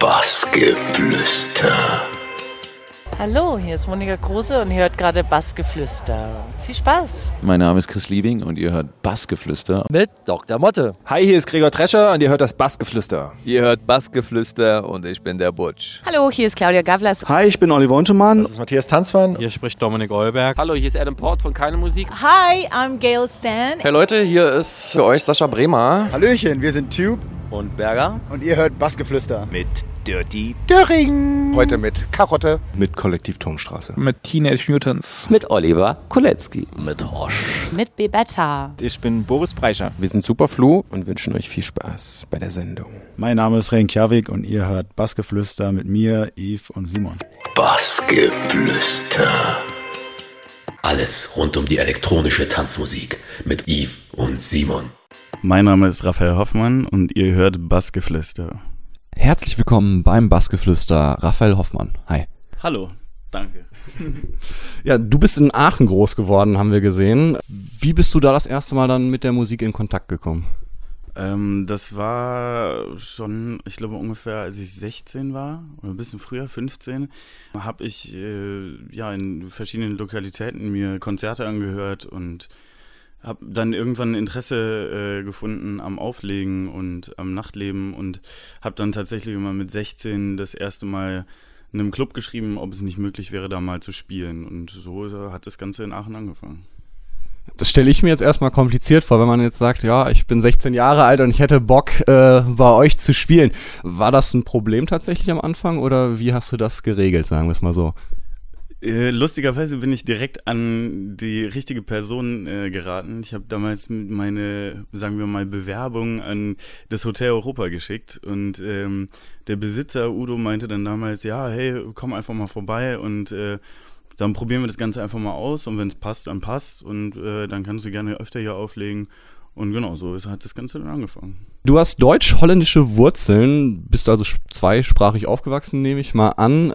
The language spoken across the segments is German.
Bassgeflüster. Hallo, hier ist Monika Kruse und ihr hört gerade Bassgeflüster. Viel Spaß! Mein Name ist Chris Liebing und ihr hört Bassgeflüster. Mit Dr. Motte. Hi, hier ist Gregor Drescher und ihr hört das Bassgeflüster. Ihr hört Bassgeflüster und ich bin der Butch. Hallo, hier ist Claudia Gavlas. Hi, ich bin Oliver Untermann. Das ist Matthias Tanzmann. Hier spricht Dominik Eulberg. Hallo, hier ist Adam Port von Keine Musik. Hi, I'm Gail Stan. Hey Leute, hier ist für euch Sascha Bremer. Hallöchen, wir sind Tube und Berger. Und ihr hört Bassgeflüster. Mit Dirty Döring. Heute mit Karotte. Mit Kollektiv Turmstraße. Mit Teenage Mutants. Mit Oliver Kolecki. Mit Hosch. Mit Bebetta. Ich bin Boris Breischer. Wir sind Superflu und wünschen euch viel Spaß bei der Sendung. Mein Name ist Renkjavik und ihr hört Bassgeflüster mit mir, Yves und Simon. Bassgeflüster. Alles rund um die elektronische Tanzmusik mit Yves und Simon. Mein Name ist Raphael Hoffmann und ihr hört Bassgeflüster. Herzlich willkommen beim Bassgeflüster, Raphael Hoffmann. Hi. Hallo, danke. ja, du bist in Aachen groß geworden, haben wir gesehen. Wie bist du da das erste Mal dann mit der Musik in Kontakt gekommen? Ähm, das war schon, ich glaube ungefähr, als ich 16 war oder ein bisschen früher, 15, habe ich äh, ja in verschiedenen Lokalitäten mir Konzerte angehört und habe dann irgendwann Interesse äh, gefunden am Auflegen und am Nachtleben und habe dann tatsächlich immer mit 16 das erste Mal in einem Club geschrieben, ob es nicht möglich wäre, da mal zu spielen. Und so hat das Ganze in Aachen angefangen. Das stelle ich mir jetzt erstmal kompliziert vor, wenn man jetzt sagt, ja, ich bin 16 Jahre alt und ich hätte Bock, äh, bei euch zu spielen. War das ein Problem tatsächlich am Anfang oder wie hast du das geregelt, sagen wir es mal so? Äh, lustigerweise bin ich direkt an die richtige Person äh, geraten. Ich habe damals meine, sagen wir mal, Bewerbung an das Hotel Europa geschickt und ähm, der Besitzer Udo meinte dann damals, ja, hey, komm einfach mal vorbei und äh, dann probieren wir das Ganze einfach mal aus und wenn es passt, dann passt und äh, dann kannst du gerne öfter hier auflegen. Und genau, so hat das Ganze dann angefangen. Du hast deutsch-holländische Wurzeln, bist also zweisprachig aufgewachsen, nehme ich mal an.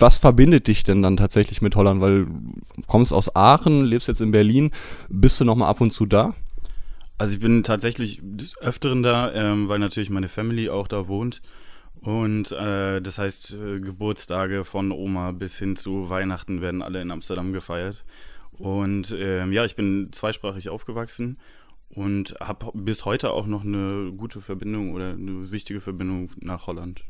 Was verbindet dich denn dann tatsächlich mit Holland? Weil du kommst aus Aachen, lebst jetzt in Berlin, bist du noch mal ab und zu da? Also ich bin tatsächlich des Öfteren da, ähm, weil natürlich meine Family auch da wohnt. Und äh, das heißt, äh, Geburtstage von Oma bis hin zu Weihnachten werden alle in Amsterdam gefeiert. Und ähm, ja, ich bin zweisprachig aufgewachsen und habe bis heute auch noch eine gute Verbindung oder eine wichtige Verbindung nach Holland.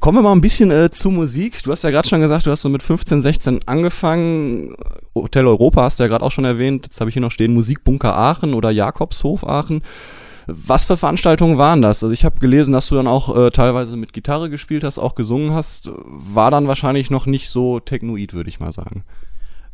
Kommen wir mal ein bisschen äh, zu Musik. Du hast ja gerade schon gesagt, du hast so mit 15, 16 angefangen. Hotel Europa hast du ja gerade auch schon erwähnt. Jetzt habe ich hier noch stehen Musikbunker Aachen oder Jakobshof Aachen. Was für Veranstaltungen waren das? Also ich habe gelesen, dass du dann auch äh, teilweise mit Gitarre gespielt hast, auch gesungen hast. War dann wahrscheinlich noch nicht so technoid, würde ich mal sagen.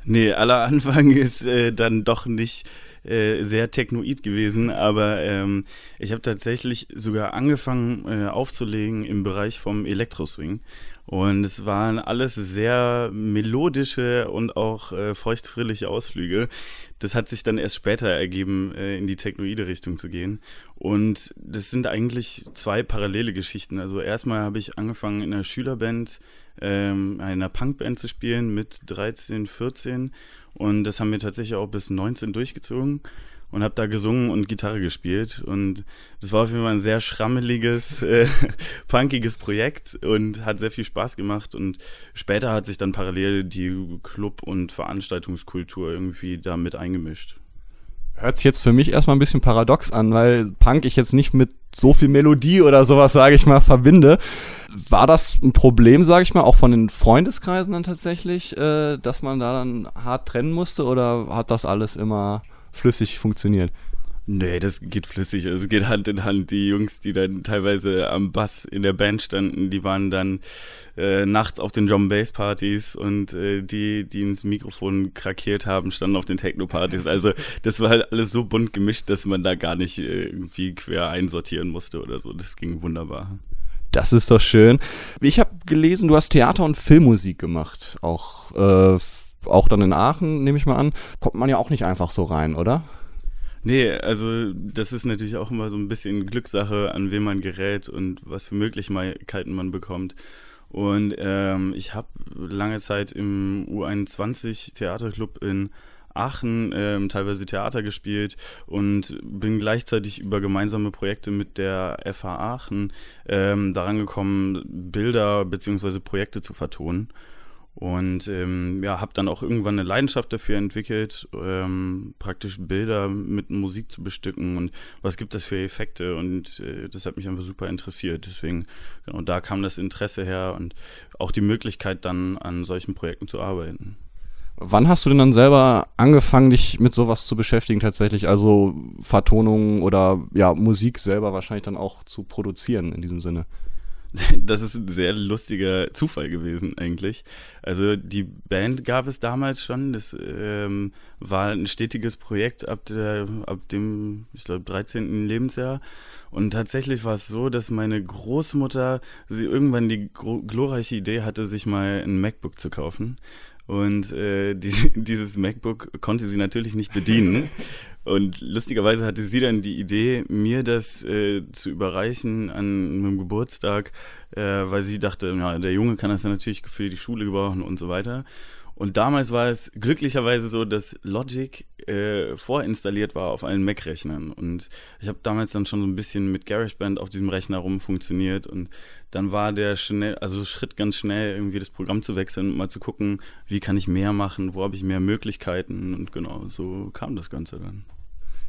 Nee, aller Anfang ist äh, dann doch nicht äh, sehr technoid gewesen, aber ähm, ich habe tatsächlich sogar angefangen äh, aufzulegen im Bereich vom Elektroswing. Und es waren alles sehr melodische und auch äh, feuchtfröhliche Ausflüge. Das hat sich dann erst später ergeben, äh, in die technoide Richtung zu gehen. Und das sind eigentlich zwei parallele Geschichten. Also erstmal habe ich angefangen in einer Schülerband, ähm, einer Punkband zu spielen mit 13, 14 und das haben wir tatsächlich auch bis 19 durchgezogen und habe da gesungen und Gitarre gespielt. Und das war auf jeden Fall ein sehr schrammeliges, äh, punkiges Projekt und hat sehr viel Spaß gemacht. Und später hat sich dann parallel die Club- und Veranstaltungskultur irgendwie da mit eingemischt. Hört sich jetzt für mich erstmal ein bisschen paradox an, weil Punk ich jetzt nicht mit so viel Melodie oder sowas, sage ich mal, verbinde. War das ein Problem, sage ich mal, auch von den Freundeskreisen dann tatsächlich, äh, dass man da dann hart trennen musste oder hat das alles immer flüssig funktioniert? Nee, das geht flüssig. Also es geht Hand in Hand. Die Jungs, die dann teilweise am Bass in der Band standen, die waren dann äh, nachts auf den Drum Bass Partys und äh, die, die ins Mikrofon krakiert haben, standen auf den Techno Partys. Also das war halt alles so bunt gemischt, dass man da gar nicht äh, irgendwie quer einsortieren musste oder so. Das ging wunderbar. Das ist doch schön. Ich habe gelesen, du hast Theater und Filmmusik gemacht, auch äh, auch dann in Aachen, nehme ich mal an. Kommt man ja auch nicht einfach so rein, oder? Nee, also das ist natürlich auch immer so ein bisschen Glückssache, an wen man gerät und was für Möglichkeiten man bekommt. Und ähm, ich habe lange Zeit im U21 Theaterclub in Aachen ähm, teilweise Theater gespielt und bin gleichzeitig über gemeinsame Projekte mit der FH Aachen ähm, daran gekommen, Bilder bzw. Projekte zu vertonen. Und ähm, ja, habe dann auch irgendwann eine Leidenschaft dafür entwickelt, ähm, praktisch Bilder mit Musik zu bestücken und was gibt das für Effekte und äh, das hat mich einfach super interessiert. Deswegen, genau, da kam das Interesse her und auch die Möglichkeit dann an solchen Projekten zu arbeiten. Wann hast du denn dann selber angefangen, dich mit sowas zu beschäftigen tatsächlich? Also Vertonungen oder ja, Musik selber wahrscheinlich dann auch zu produzieren in diesem Sinne? das ist ein sehr lustiger Zufall gewesen eigentlich. Also die Band gab es damals schon. Das ähm, war ein stetiges Projekt ab, der, ab dem, ich glaube, 13. Lebensjahr. Und tatsächlich war es so, dass meine Großmutter sie irgendwann die glorreiche Idee hatte, sich mal ein MacBook zu kaufen. Und äh, die, dieses MacBook konnte sie natürlich nicht bedienen. Und lustigerweise hatte sie dann die Idee, mir das äh, zu überreichen an meinem Geburtstag, äh, weil sie dachte, ja, der Junge kann das dann natürlich für die Schule gebrauchen und so weiter. Und damals war es glücklicherweise so, dass Logic äh, vorinstalliert war auf allen Mac-Rechnern. Und ich habe damals dann schon so ein bisschen mit GarageBand auf diesem Rechner rum funktioniert. Und dann war der schnell, also Schritt ganz schnell, irgendwie das Programm zu wechseln und mal zu gucken, wie kann ich mehr machen, wo habe ich mehr Möglichkeiten. Und genau, so kam das Ganze dann.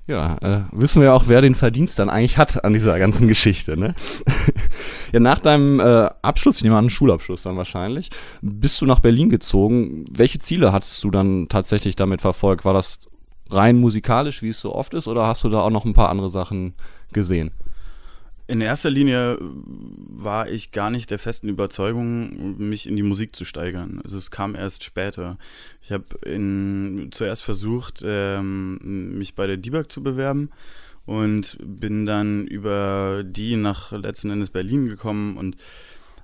Ja, äh, wissen wir auch, wer den Verdienst dann eigentlich hat an dieser ganzen Geschichte. Ne? ja, nach deinem äh, Abschluss, ich nehme an, Schulabschluss dann wahrscheinlich, bist du nach Berlin gezogen. Welche Ziele hattest du dann tatsächlich damit verfolgt? War das rein musikalisch, wie es so oft ist, oder hast du da auch noch ein paar andere Sachen gesehen? In erster Linie war ich gar nicht der festen Überzeugung, mich in die Musik zu steigern. Also es kam erst später. Ich habe zuerst versucht, ähm, mich bei der Debug zu bewerben und bin dann über die nach letzten Endes Berlin gekommen und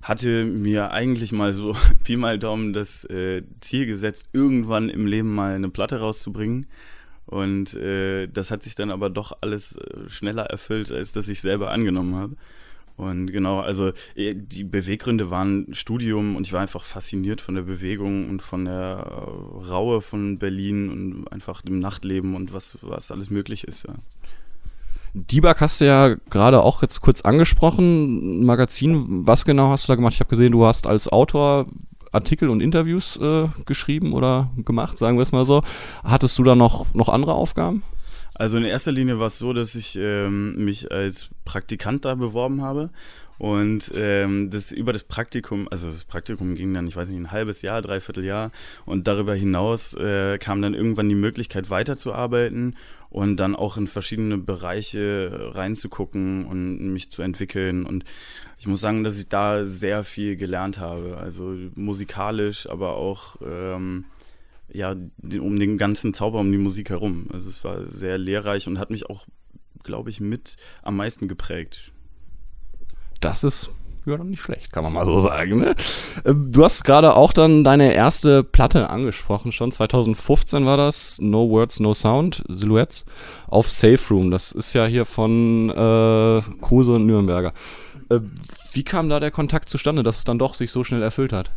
hatte mir eigentlich mal so wie mal Daumen das äh, Ziel gesetzt, irgendwann im Leben mal eine Platte rauszubringen. Und äh, das hat sich dann aber doch alles äh, schneller erfüllt, als dass ich selber angenommen habe. Und genau, also äh, die Beweggründe waren Studium und ich war einfach fasziniert von der Bewegung und von der äh, Raue von Berlin und einfach dem Nachtleben und was, was alles möglich ist. Ja. Debug hast du ja gerade auch jetzt kurz angesprochen. Magazin, was genau hast du da gemacht? Ich habe gesehen, du hast als Autor Artikel und Interviews äh, geschrieben oder gemacht, sagen wir es mal so. Hattest du da noch, noch andere Aufgaben? Also in erster Linie war es so, dass ich ähm, mich als Praktikant da beworben habe und ähm, das über das Praktikum, also das Praktikum ging dann, ich weiß nicht, ein halbes Jahr, dreiviertel Jahr. Und darüber hinaus äh, kam dann irgendwann die Möglichkeit weiterzuarbeiten und dann auch in verschiedene Bereiche reinzugucken und mich zu entwickeln. Und ich muss sagen, dass ich da sehr viel gelernt habe. Also musikalisch, aber auch ähm, ja, um den ganzen Zauber um die Musik herum. Also es war sehr lehrreich und hat mich auch, glaube ich, mit am meisten geprägt. Das ist ja dann nicht schlecht, kann man mal so sagen. Ne? Ähm, du hast gerade auch dann deine erste Platte angesprochen, schon 2015 war das, No Words, No Sound, Silhouettes, auf Safe Room. Das ist ja hier von äh, Kruse und Nürnberger. Äh, wie kam da der Kontakt zustande, dass es dann doch sich so schnell erfüllt hat?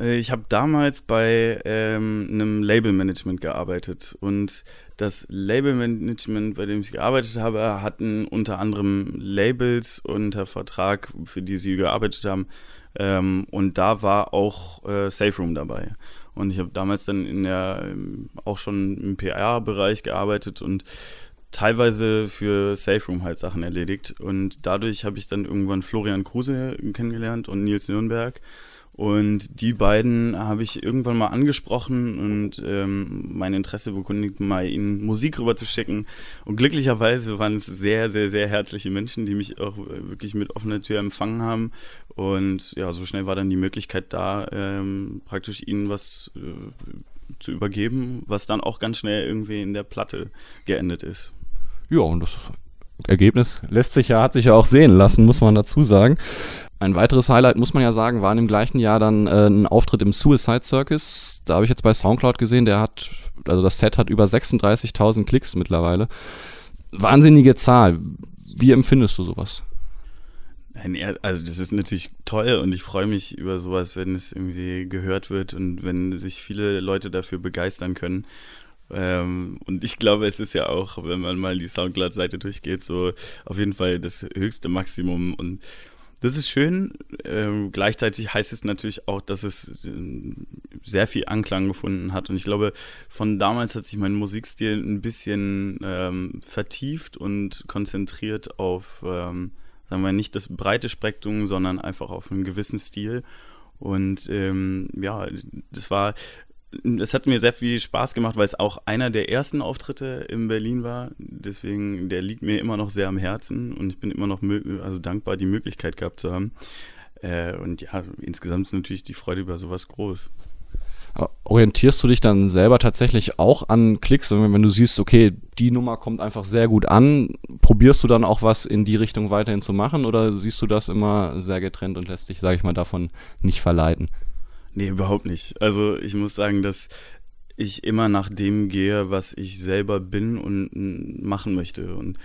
Äh, ich habe damals bei ähm, einem Labelmanagement gearbeitet und das Labelmanagement, bei dem ich gearbeitet habe, hatten unter anderem Labels unter Vertrag, für die sie gearbeitet haben. Ähm, und da war auch äh, Safe Room dabei. Und ich habe damals dann in der auch schon im PR-Bereich gearbeitet und teilweise für Safe Room halt Sachen erledigt. Und dadurch habe ich dann irgendwann Florian Kruse kennengelernt und Nils Nürnberg. Und die beiden habe ich irgendwann mal angesprochen und ähm, mein Interesse bekundigt, mal ihnen Musik rüber zu schicken. Und glücklicherweise waren es sehr, sehr, sehr herzliche Menschen, die mich auch wirklich mit offener Tür empfangen haben. Und ja, so schnell war dann die Möglichkeit da, ähm, praktisch ihnen was äh, zu übergeben, was dann auch ganz schnell irgendwie in der Platte geendet ist. Ja, und das Ergebnis lässt sich ja, hat sich ja auch sehen lassen, muss man dazu sagen. Ein weiteres Highlight, muss man ja sagen, war im gleichen Jahr dann äh, ein Auftritt im Suicide Circus. Da habe ich jetzt bei Soundcloud gesehen, der hat, also das Set hat über 36.000 Klicks mittlerweile. Wahnsinnige Zahl. Wie empfindest du sowas? Also das ist natürlich toll und ich freue mich über sowas, wenn es irgendwie gehört wird und wenn sich viele Leute dafür begeistern können. Ähm, und ich glaube, es ist ja auch, wenn man mal die Soundcloud-Seite durchgeht, so auf jeden Fall das höchste Maximum. Und das ist schön. Ähm, gleichzeitig heißt es natürlich auch, dass es äh, sehr viel Anklang gefunden hat. Und ich glaube, von damals hat sich mein Musikstil ein bisschen ähm, vertieft und konzentriert auf, ähm, sagen wir nicht das breite Spektrum, sondern einfach auf einen gewissen Stil. Und ähm, ja, das war es hat mir sehr viel Spaß gemacht, weil es auch einer der ersten Auftritte in Berlin war. Deswegen, der liegt mir immer noch sehr am Herzen und ich bin immer noch also dankbar, die Möglichkeit gehabt zu haben. Äh, und ja, insgesamt ist natürlich die Freude über sowas groß. Orientierst du dich dann selber tatsächlich auch an Klicks, wenn du siehst, okay, die Nummer kommt einfach sehr gut an, probierst du dann auch was in die Richtung weiterhin zu machen oder siehst du das immer sehr getrennt und lässt dich, sage ich mal, davon nicht verleiten? Nee, überhaupt nicht. Also ich muss sagen, dass ich immer nach dem gehe, was ich selber bin und machen möchte. Und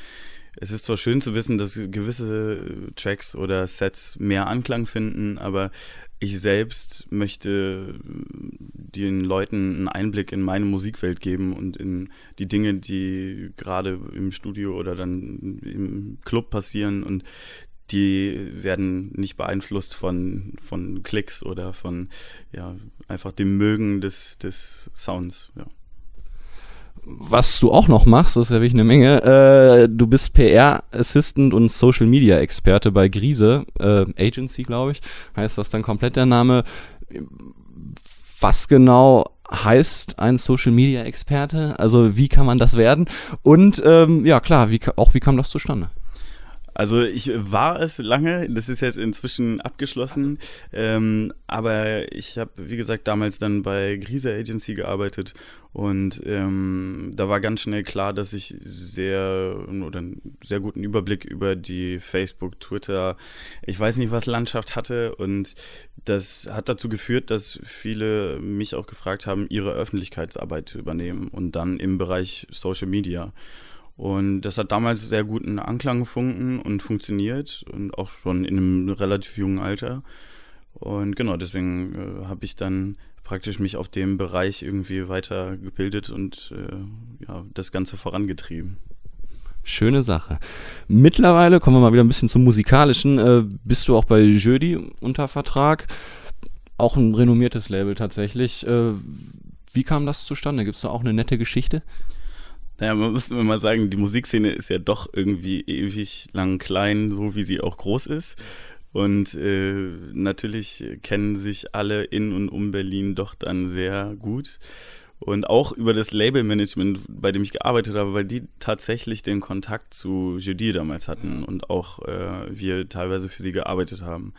es ist zwar schön zu wissen, dass gewisse Tracks oder Sets mehr Anklang finden, aber ich selbst möchte den Leuten einen Einblick in meine Musikwelt geben und in die Dinge, die gerade im Studio oder dann im Club passieren. Und die werden nicht beeinflusst von, von Klicks oder von ja, einfach dem Mögen des, des Sounds. Ja. Was du auch noch machst, das ist ja wirklich eine Menge. Äh, du bist PR-Assistant und Social Media Experte bei Grise äh, Agency, glaube ich, heißt das dann komplett der Name. Was genau heißt ein Social Media Experte? Also wie kann man das werden? Und ähm, ja klar, wie, auch wie kam das zustande? Also ich war es lange, das ist jetzt inzwischen abgeschlossen, ähm, aber ich habe, wie gesagt, damals dann bei Grise Agency gearbeitet und ähm, da war ganz schnell klar, dass ich sehr oder einen sehr guten Überblick über die Facebook, Twitter, ich weiß nicht was Landschaft hatte. Und das hat dazu geführt, dass viele mich auch gefragt haben, ihre Öffentlichkeitsarbeit zu übernehmen und dann im Bereich Social Media. Und das hat damals sehr guten Anklang gefunden und funktioniert und auch schon in einem relativ jungen Alter. Und genau, deswegen äh, habe ich dann praktisch mich auf dem Bereich irgendwie weitergebildet und äh, ja, das Ganze vorangetrieben. Schöne Sache. Mittlerweile kommen wir mal wieder ein bisschen zum Musikalischen. Äh, bist du auch bei Jeudi unter Vertrag? Auch ein renommiertes Label tatsächlich. Äh, wie kam das zustande? Gibt es da auch eine nette Geschichte? Naja, man muss mal sagen, die Musikszene ist ja doch irgendwie ewig lang klein, so wie sie auch groß ist. Und äh, natürlich kennen sich alle in und um Berlin doch dann sehr gut. Und auch über das Labelmanagement, bei dem ich gearbeitet habe, weil die tatsächlich den Kontakt zu Jeudi damals hatten und auch äh, wir teilweise für sie gearbeitet haben.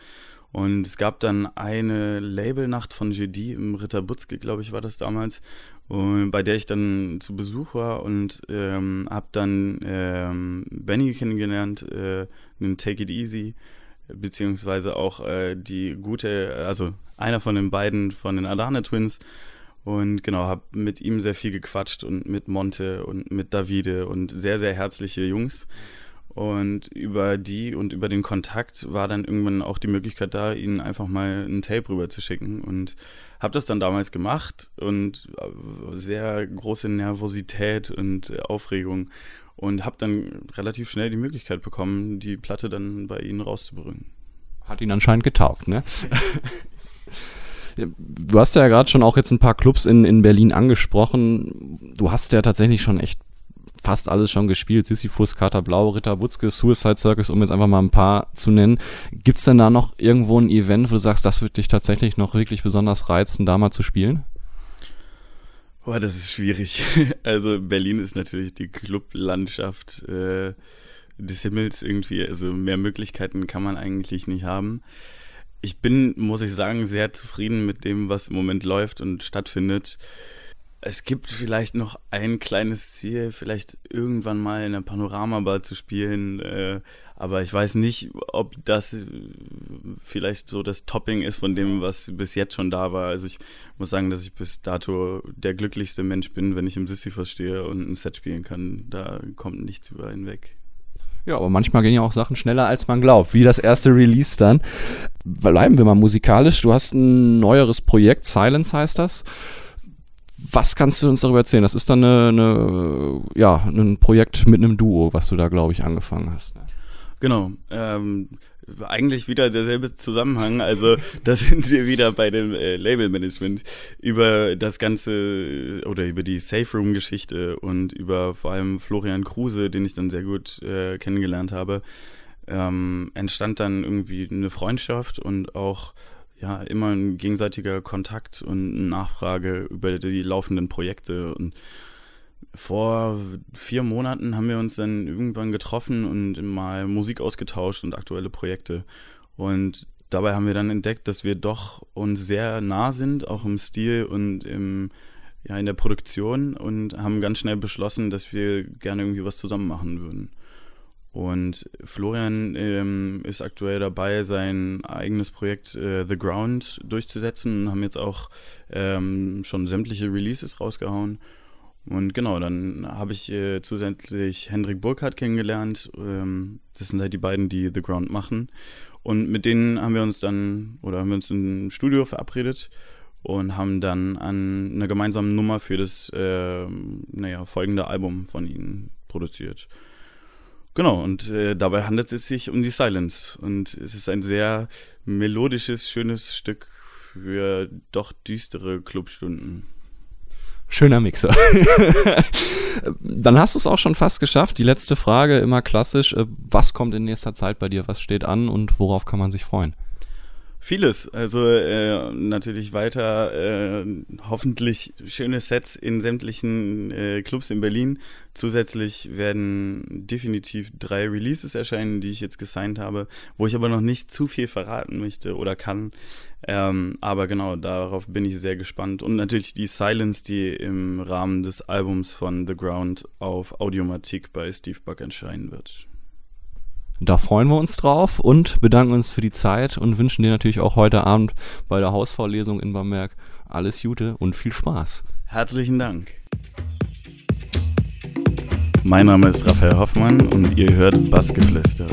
Und es gab dann eine Labelnacht von Jeudi im Ritter Butzke, glaube ich, war das damals, bei der ich dann zu Besuch war und ähm, habe dann ähm, Benny kennengelernt, äh, den Take It Easy, beziehungsweise auch äh, die gute, also einer von den beiden von den Adane Twins. Und genau, habe mit ihm sehr viel gequatscht und mit Monte und mit Davide und sehr, sehr herzliche Jungs. Und über die und über den Kontakt war dann irgendwann auch die Möglichkeit da, ihnen einfach mal ein Tape rüber zu schicken. Und habe das dann damals gemacht und äh, sehr große Nervosität und Aufregung und habe dann relativ schnell die Möglichkeit bekommen, die Platte dann bei ihnen rauszubringen. Hat ihn anscheinend getaugt, ne? Du hast ja gerade schon auch jetzt ein paar Clubs in, in Berlin angesprochen. Du hast ja tatsächlich schon echt fast alles schon gespielt. Sisyphus, Kater Blau, Ritter Wutzke, Suicide Circus, um jetzt einfach mal ein paar zu nennen. Gibt es denn da noch irgendwo ein Event, wo du sagst, das würde dich tatsächlich noch wirklich besonders reizen, da mal zu spielen? Boah, das ist schwierig. Also Berlin ist natürlich die Clublandschaft äh, des Himmels irgendwie. Also mehr Möglichkeiten kann man eigentlich nicht haben. Ich bin, muss ich sagen, sehr zufrieden mit dem, was im Moment läuft und stattfindet. Es gibt vielleicht noch ein kleines Ziel, vielleicht irgendwann mal in der Panoramabar zu spielen, äh, aber ich weiß nicht, ob das äh, vielleicht so das Topping ist von dem, was bis jetzt schon da war. Also ich muss sagen, dass ich bis dato der glücklichste Mensch bin, wenn ich im Sisyphus stehe und ein Set spielen kann. Da kommt nichts über ihn weg. Ja, aber manchmal gehen ja auch Sachen schneller, als man glaubt, wie das erste Release dann. Bleiben wir mal musikalisch. Du hast ein neueres Projekt, Silence heißt das Was kannst du uns darüber erzählen? Das ist dann eine, eine, ja, ein Projekt mit einem Duo, was du da, glaube ich, angefangen hast. Ne? Genau. Ähm, eigentlich wieder derselbe Zusammenhang. Also da sind wir wieder bei dem äh, Label-Management über das Ganze oder über die Safe Room-Geschichte und über vor allem Florian Kruse, den ich dann sehr gut äh, kennengelernt habe, ähm, entstand dann irgendwie eine Freundschaft und auch ja immer ein gegenseitiger Kontakt und Nachfrage über die laufenden Projekte und vor vier Monaten haben wir uns dann irgendwann getroffen und mal Musik ausgetauscht und aktuelle Projekte. Und dabei haben wir dann entdeckt, dass wir doch uns sehr nah sind, auch im Stil und im, ja, in der Produktion und haben ganz schnell beschlossen, dass wir gerne irgendwie was zusammen machen würden. Und Florian ähm, ist aktuell dabei, sein eigenes Projekt äh, The Ground durchzusetzen und haben jetzt auch ähm, schon sämtliche Releases rausgehauen. Und genau, dann habe ich äh, zusätzlich Hendrik Burkhardt kennengelernt. Ähm, das sind halt die beiden, die The Ground machen. Und mit denen haben wir uns dann, oder haben wir uns im Studio verabredet und haben dann an einer gemeinsamen Nummer für das, äh, naja, folgende Album von ihnen produziert. Genau, und äh, dabei handelt es sich um die Silence. Und es ist ein sehr melodisches, schönes Stück für doch düstere Clubstunden. Schöner Mixer. Dann hast du es auch schon fast geschafft. Die letzte Frage, immer klassisch. Äh, was kommt in nächster Zeit bei dir? Was steht an und worauf kann man sich freuen? Vieles. Also äh, natürlich weiter äh, hoffentlich schöne Sets in sämtlichen äh, Clubs in Berlin. Zusätzlich werden definitiv drei Releases erscheinen, die ich jetzt gesigned habe, wo ich aber noch nicht zu viel verraten möchte oder kann. Ähm, aber genau, darauf bin ich sehr gespannt. Und natürlich die Silence, die im Rahmen des Albums von The Ground auf Audiomatik bei Steve Buck erscheinen wird. Da freuen wir uns drauf und bedanken uns für die Zeit und wünschen dir natürlich auch heute Abend bei der Hausvorlesung in Bamberg alles Gute und viel Spaß. Herzlichen Dank. Mein Name ist Raphael Hoffmann und ihr hört Bassgeflüster.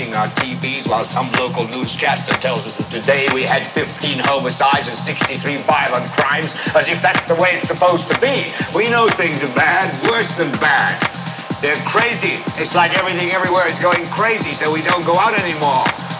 Watching our TVs while some local newscaster tells us that today we had 15 homicides and 63 violent crimes, as if that's the way it's supposed to be. We know things are bad, worse than bad. They're crazy. It's like everything everywhere is going crazy, so we don't go out anymore.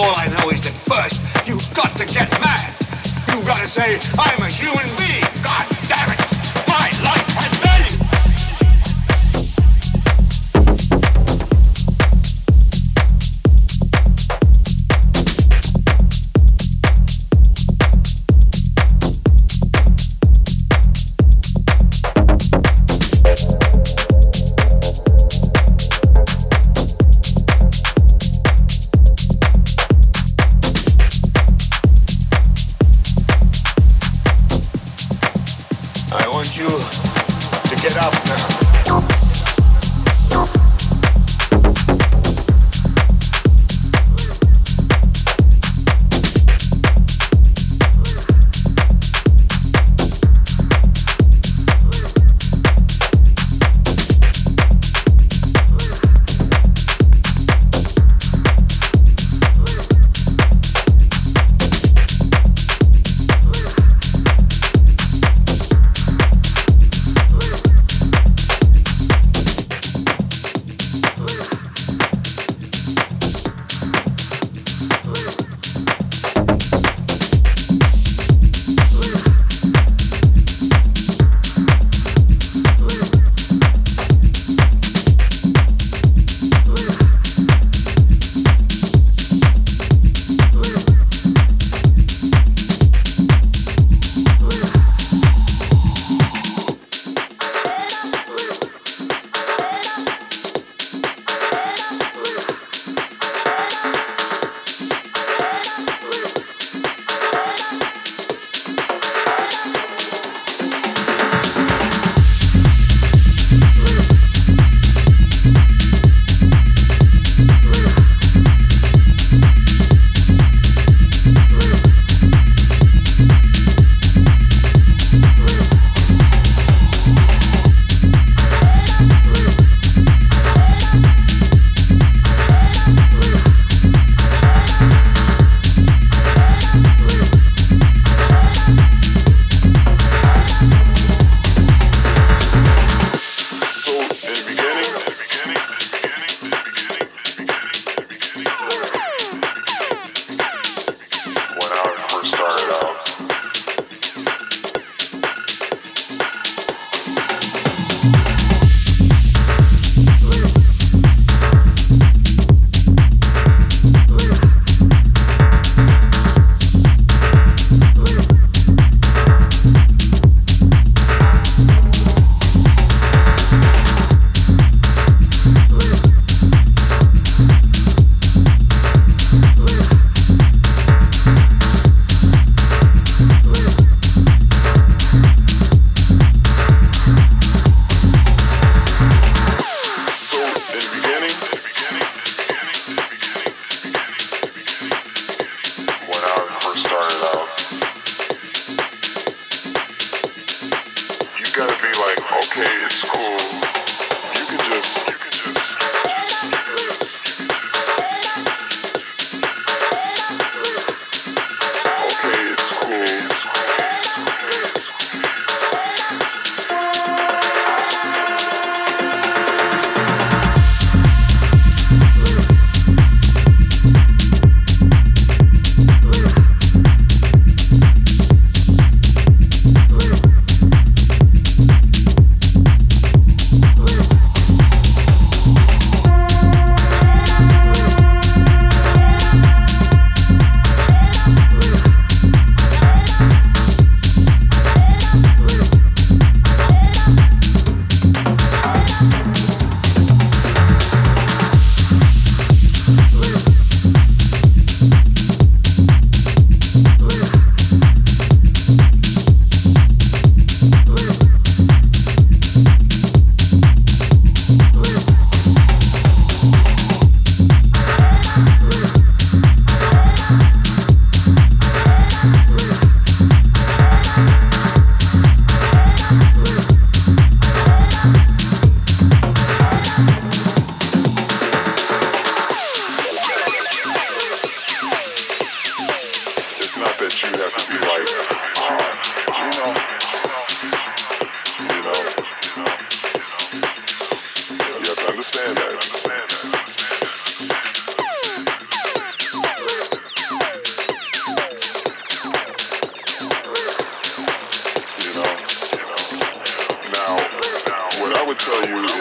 All I know is that first you've got to get mad. You've got to say, I'm a human being. God damn it.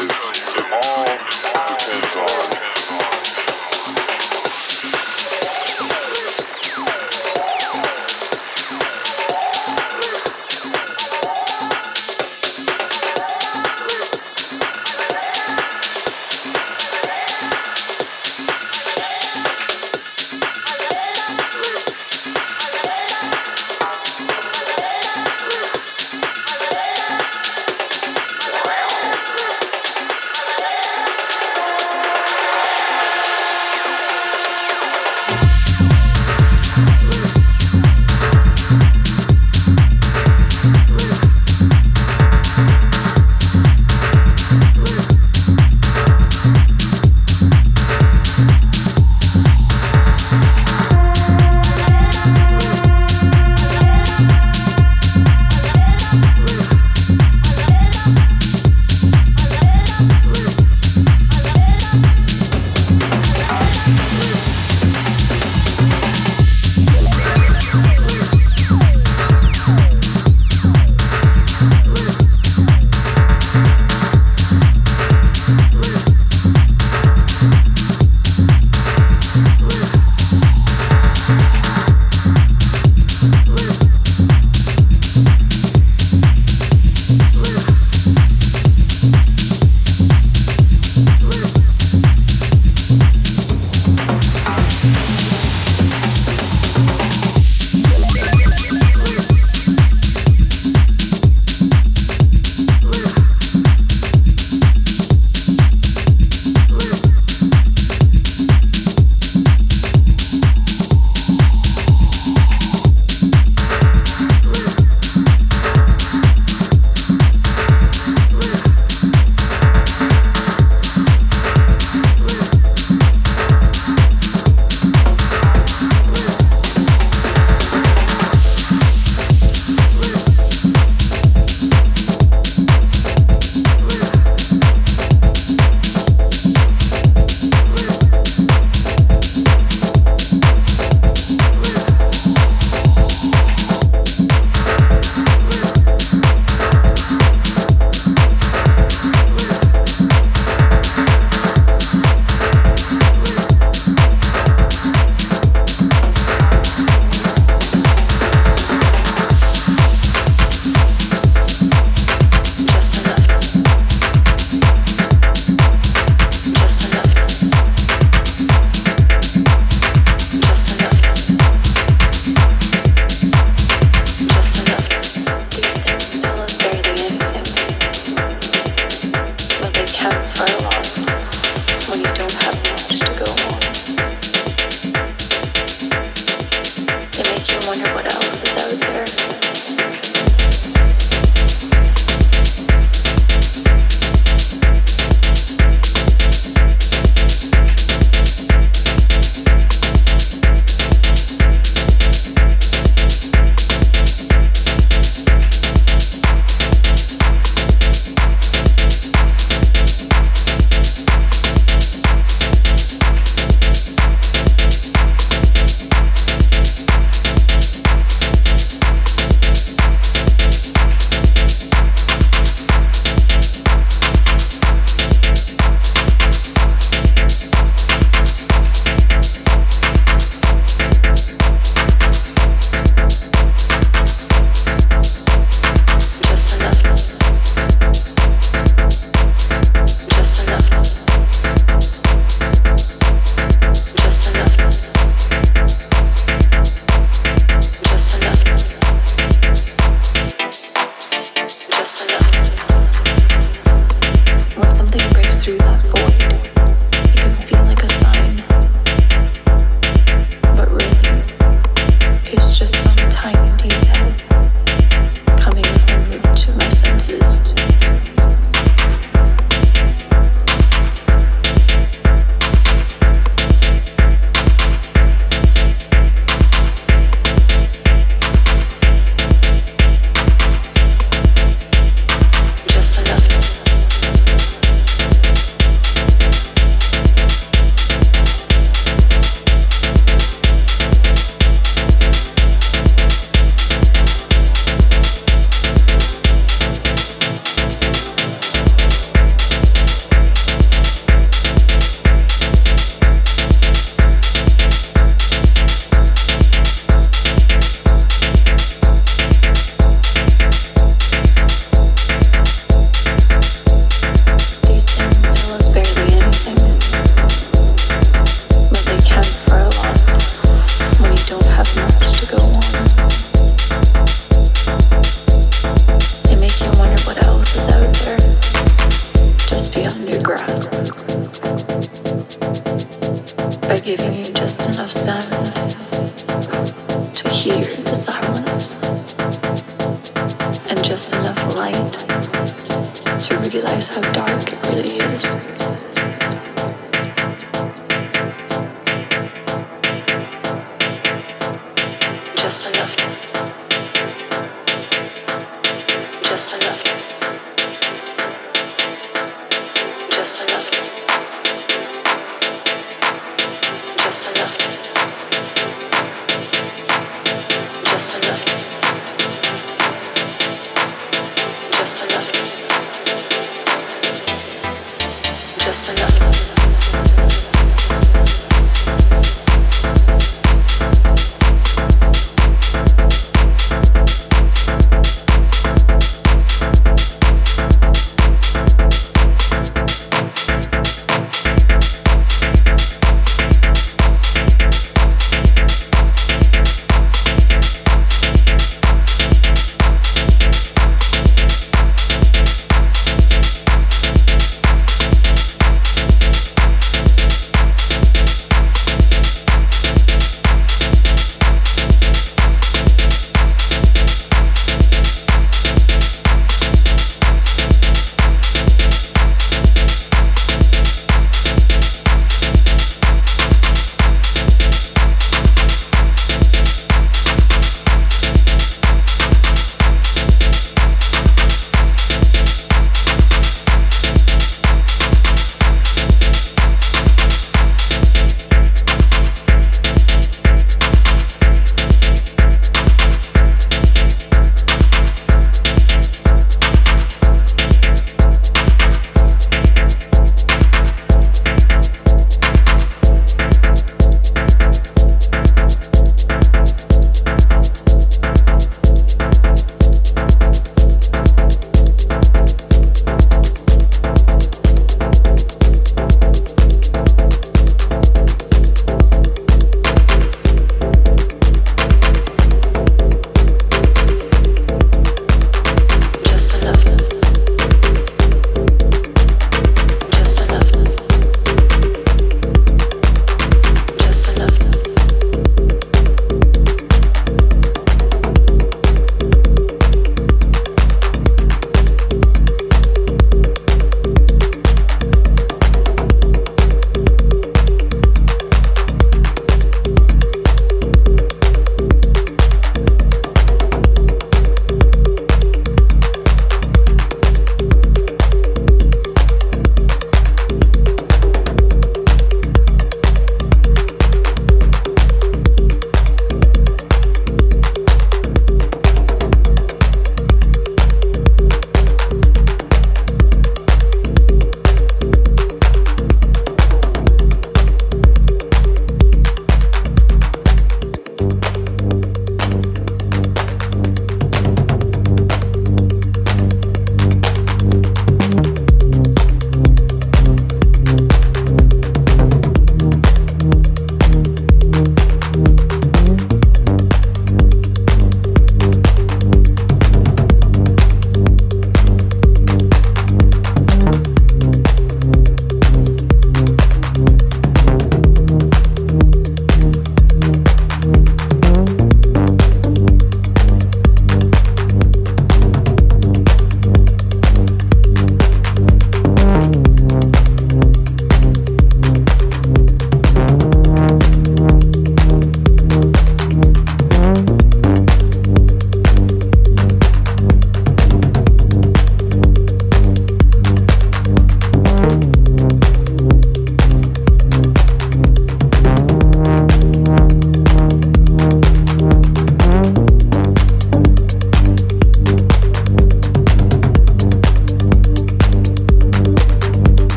is evolved depends on